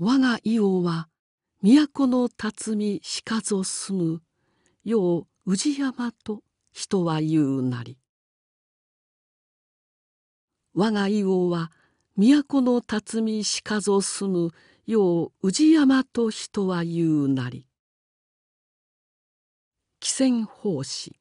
我が伊王は都の辰巳しかぞ住む。よう宇治山と人は言うなり。我が伊王は都の辰巳しかぞ住む。よう宇治山と人は言うなり。汽船奉仕。